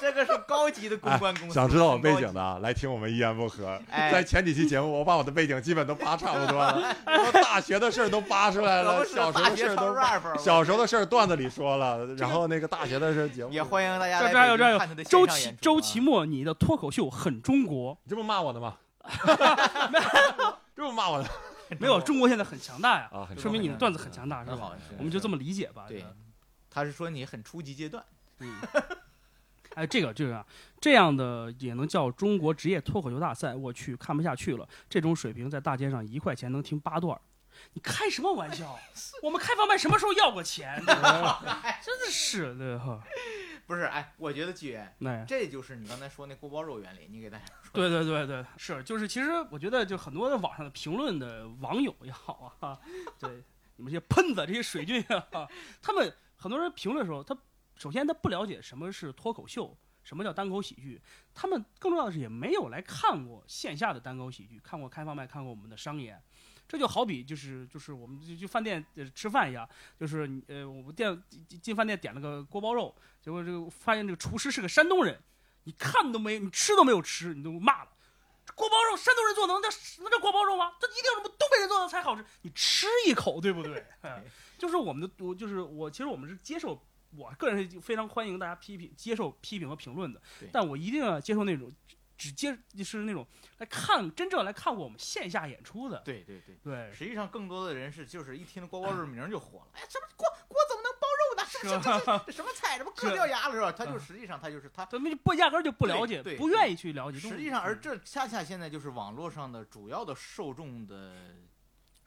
这个是高级的公关公司。想知道我背景的啊，来听我们一言不合。哎在前几期节目，我把我的背景基本都扒差不多了，我大学的事儿都扒出来了，小时候的事儿都小时候的事儿段子里说了，然后那个大学的事儿节目也欢迎大家这来这还有这还有周奇周奇墨，你的脱口秀很中国，你这不骂我的吗？这不骂我的没有中国现在很强大呀，啊，说明你的段子很强大，是吧？我们就这么理解吧。对他是说你很初级阶段，嗯，哎，这个这个啊，这样的也能叫中国职业脱口秀大赛？我去，看不下去了。这种水平在大街上一块钱能听八段，你开什么玩笑？我们开放麦什么时候要过钱？真的是的哈。不是？哎，我觉得纪元，哎，这就是你刚才说那锅包肉原理，你给大家说。对对对对，是就是，其实我觉得就很多的网上的评论的网友也好啊，对你们这些喷子、这些水军啊，他们很多人评论的时候，他首先他不了解什么是脱口秀，什么叫单口喜剧，他们更重要的是也没有来看过线下的单口喜剧，看过开放麦，看过我们的商演。这就好比就是就是我们就去饭店吃饭一样，就是呃我们店进饭店点了个锅包肉，结果这个发现这个厨师是个山东人，你看都没你吃都没有吃，你都骂了。锅包肉山东人做能叫能叫锅包肉吗？这一定要东北人做的才好吃？你吃一口对不对？哎就是我们的我就是我其实我们是接受，我个人是非常欢迎大家批评接受批评和评论的对，但我一定要接受那种只接就是那种来看真正来看过我们线下演出的。对对对。对，实际上，更多的人是就是一听锅包肉名儿就火了，哎，什么锅锅怎么能包肉呢？什么菜，这不硌掉牙了是吧？他就实际上他就是他。他们就不压根儿就不了解，不愿意去了解。实际上，而嗯这恰恰现在就是网络上的主要的受众的是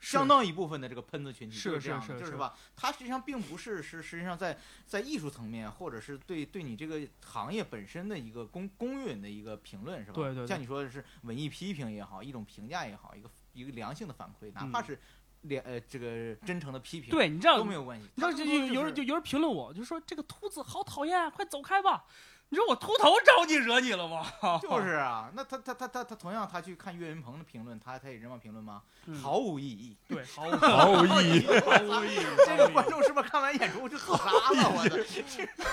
相当一部分的这个喷子群体，是是这样的，是是就是吧？它实际上并不是是实际上在在艺术层面，或者是对对你这个行业本身的一个公公允的一个评论，是吧？对对对像你说的是文艺批评也好，一种评价也好，一个一个良性的反馈，哪怕嗯是良呃这个真诚的批评，对，你知道都没有关系。你知道有有人就有人评论我，就说这个秃子好讨厌，快走开吧。你说我秃头招你惹你了吗？就是啊，那他他他他他同样他去看岳云鹏的评论，他他也这么评论吗？嗯毫无意义。对，毫无 毫无意义。毫无意义。这个观众是不是看完演出就自杀了？我的，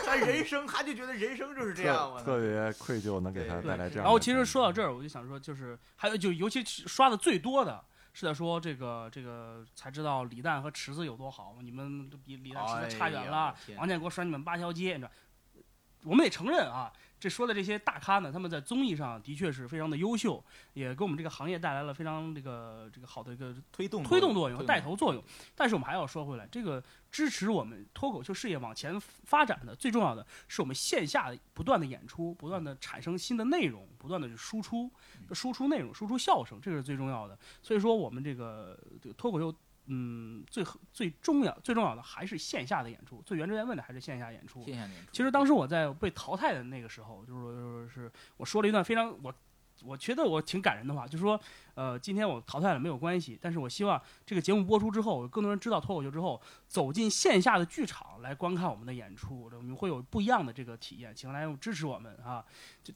他人生他就觉得人生就是这样，我特。别愧疚，能给他带来这样。然后其实说到这儿，我就想说，就是还有就尤其刷的最多的是在说这个这个才知道李诞和池子有多好，你们都比李诞池子差远了。天王建国甩你们八条街，你知道？我们也承认啊，这说的这些大咖呢，他们在综艺上的确是非常的优秀，也给我们这个行业带来了非常这个这个好的一个推动推动作用、带头作用。但是我们还要说回来，这个支持我们脱口秀事业往前发展的最重要的是我们线下的不断的演出，不断的产生新的内容，不断的输出，输出内容，输出笑声，这个是最重要的。所以说，我们这个这个脱口秀。嗯，最最重要最重要的还是线下的演出，最原汁原味的还是线下演出。线下演出。其实当时我在被淘汰的那个时候，就是说就是我说了一段非常我我觉得我挺感人的话，就是说，呃，今天我淘汰了没有关系，但是我希望这个节目播出之后，有更多人知道脱口秀之后，走进线下的剧场来观看我们的演出，我们会有不一样的这个体验，请来支持我们啊！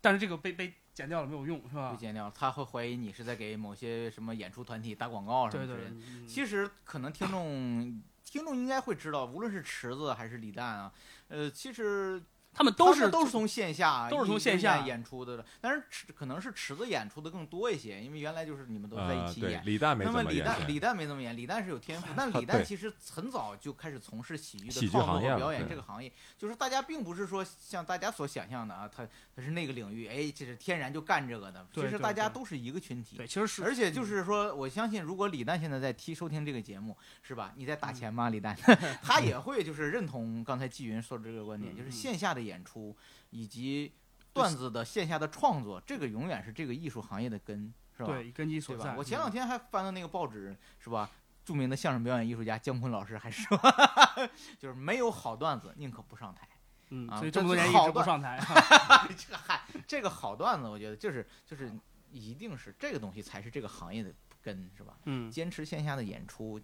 但是这个被被剪掉了没有用，是吧被？剪掉，他会怀疑你是在给某些什么演出团体打广告什么之类的。对，嗯其实可能听众听众应该会知道，无论是池子还是李诞啊，呃，其实他们都是们都是从线下都是从线下演演出的，但是池可能是池子演出的更多一些，因为原来就是你们都在一起演。李诞没那么演诞李诞没那么演，李诞是有天赋，但李诞其实很早就开始从事喜剧的创作和表演这个行业，就是大家并不是说像大家所想象的啊，他他是那个领域，哎，这是天然就干这个的，其实大家都是一个群体。对，其实是而且就是说，我相信，如果李诞现在在听收听这个节目，是吧？你在打钱嗯吗？李诞，他也会就是认同刚才季云说的这个观点，嗯就是线下的演出以及段子的线下的创作，这个永远是这个艺术行业的根，是吧？对根基所在。？我前两嗯天还翻到那个报纸，是吧？著名的相声表演艺术家姜昆老师还说，就是没有好段子，宁可不上台。嗯，啊所以这么多年一直不上台。这个嗨，这个好段子，我觉得就是就是一定是这个东西才是这个行业的根，是吧？嗯，坚持线下的演出，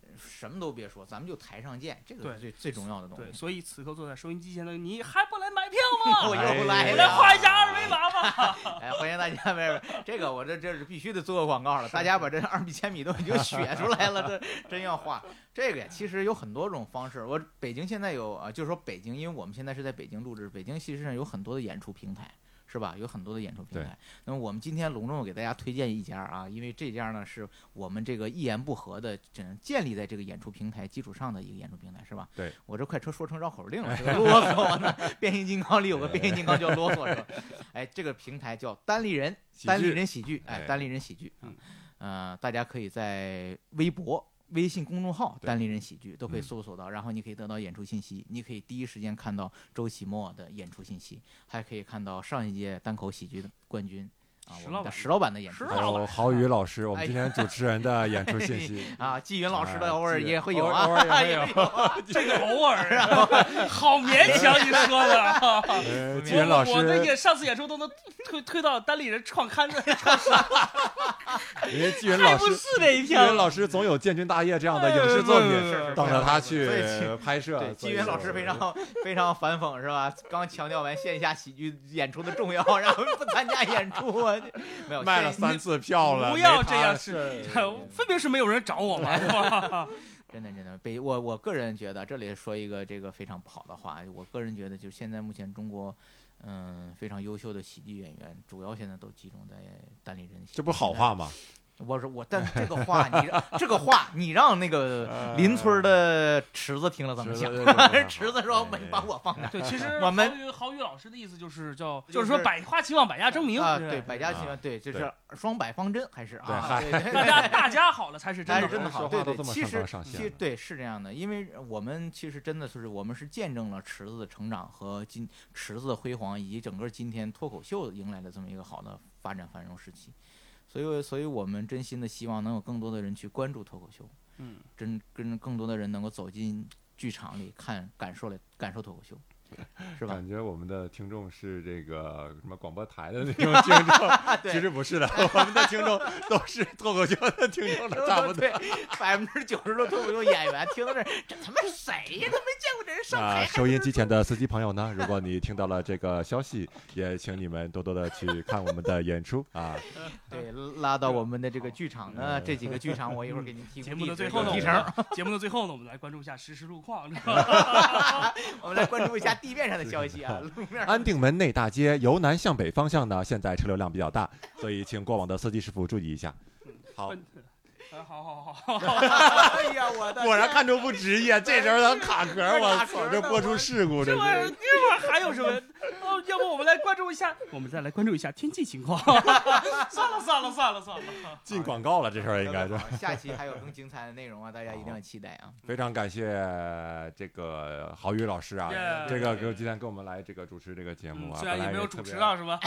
呃什么都别说，咱们就台上见，这个是最最重要的东对，西。所以此刻坐在收音机前的你还不来买票吗？我哎又来了，我来画一下二维码吧。哎，欢迎大家，没有这个我这这是必须得做个广告了，大家把这二米千米都已经写出来了，这 真要画这个呀，其实有很多种方式。我北京现在有啊，就是说北京，因为我们现在是在北京录制，北京其实上有很多的演出平台。是吧？有很多的演出平对台。那么我们今天隆重给大家推荐一家啊，因为这家呢是我们这个一言不合的，只能建立在这个演出平台基础上的一个演出平台，是吧？对，我这快车说成绕口令了，这个 啰嗦呢。变形金刚里有个变形金刚叫啰嗦，是吧？哎，这个平台叫单立人，单立人喜剧，哎，哎单立人喜剧，嗯，呃，大家可以在微博、微信公众号“单立人喜剧”都可以嗯。搜索到，然后你可以得到演出信息，你可以第一时间看到周奇墨的演出信息，还可以看到上一届单口喜剧的冠军石老板石老板的演出石还有郝宇老师，我们今天主持人的演出信息。啊，纪云老师的啊偶尔也会有 啊，偶尔偶尔也会有这个偶尔啊，好勉强你说的。呃，纪云老师我的师，演上次演出都能推推到单立人创刊的因为纪云老师，是那一纪票云。老师总有建军大业这样的影视作品等着他去拍摄。对，所以纪云老师非常非常反讽是吧？刚强调完线下喜剧演出的重要，然后不参加演出，我没有卖了三次票了，不要这样是分明是没有人找我嘛，是吧？真的真的北我我个人觉得，这里说一个这个非常不好的话，我个人觉得就现在目前中国。嗯，非常优秀的喜剧演员，主要现在都集中在单立人。这不是好话吗？我说我，但是 这个话你这个话你让那个邻村的池子听了怎么想？池子 说没把我放下？对，其实我们郝宇郝宇老师的意思就是叫，就就是说百花齐放，百家争鸣啊，对。对，百家齐放，对，就是双百方针还是啊？对对 大家大家好了才是真的真的好，对对，其实其实对是这样的，因为我们其实真的是我们是见证了池子的成长和今池子的辉煌，以及整个今天脱口秀迎来的这么一个好的发展繁荣时期，所以所以我们真心的希望能有更多的人去关注脱口秀，嗯，真跟更多的人能够走进剧场里看感受来感受脱口秀，是吧？感觉我们的听众是这个什么广播台的那种 听众，其实不是的，我们的听众都是脱口秀的听众了，差不多。对，百分之九十的脱口秀演员听到这儿，这他妈谁呀？都没见过这人上啊，台。收音机前的司机朋友呢，如果你听到了这个消息，也请你们多多的去看我们的演出啊。对，拉到我们的这个剧场呢，这几个剧场我一会儿给您提节目的最后呢，提成。节目的最后呢，我们来关注一下实时路况？我们来关注一下地面上的消息啊，路面安定门内大街由南向北方向呢，现在车流量比较大，所以请过往的司机师傅注意一下。好，啊，好好好好，哎呀，我的果然看出不职业，这时候能卡壳，我操，这播出事故，这这玩意儿是。这玩意儿还有什么？一下，我们再来关注一下天气情况。算了算了算了算了，进广告了，这事儿应该是。下期还有更精彩的内容啊，大家一定要期待啊！非常感谢这个郝宇老师啊这个给今天跟我们来这个主持这个节目啊，嗯虽然也没有主持到是吧？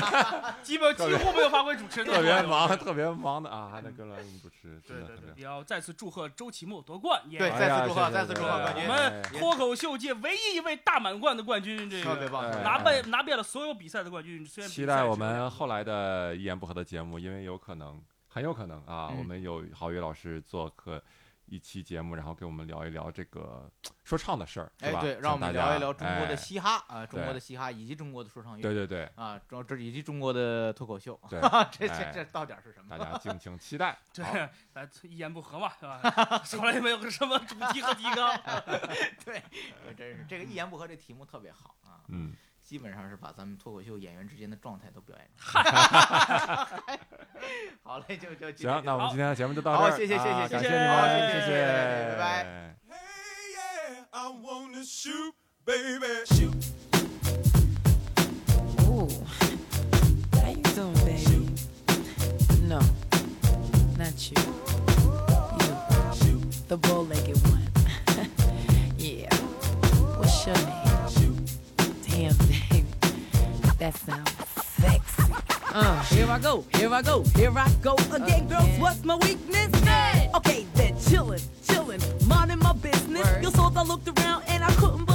基本几乎没有发挥主持的特别忙，特别忙的啊，还能跟来我们主持，对对对。也要再次祝贺周奇墨夺冠，也对再次祝贺再次祝贺我们哎脱口秀界唯一一位大满贯的冠军，这个特别棒，哎拿遍拿遍了所有比赛的冠军。虽然期待我们后来的一言不合的节目，因为有可能，很有可能啊，嗯我们有郝宇老师做客一期节目，然后给我们聊一聊这个说唱的事儿，是吧？，哎对，让我们聊一聊中国的哎嘻哈啊，中国的嘻哈以及中国的说唱乐，对对对啊，中 这以及中国的脱口秀，对 这这哎这到底是什么大？家敬请期待。对好，来一言不合嘛，是吧？从来也没有什么主题和提纲。对，真是这个一言不合这题目特别好啊，嗯，基本上是把咱们脱口秀演员之间的状态都表演出来。好嘞，就就今天行，那我们今天的节目就到这儿，好谢谢谢谢啊谢谢你们，谢谢谢拜拜 I wanna shoot, baby. Shoot. Ooh, how you doing, baby? No, not you. You, the bow-legged one. yeah. What's your name? That sounds sexy. Uh, here I go, here I go, here I go again, girls. What's my weakness? Okay, then chillin', chillin', minding my business. You saw I looked around and I couldn't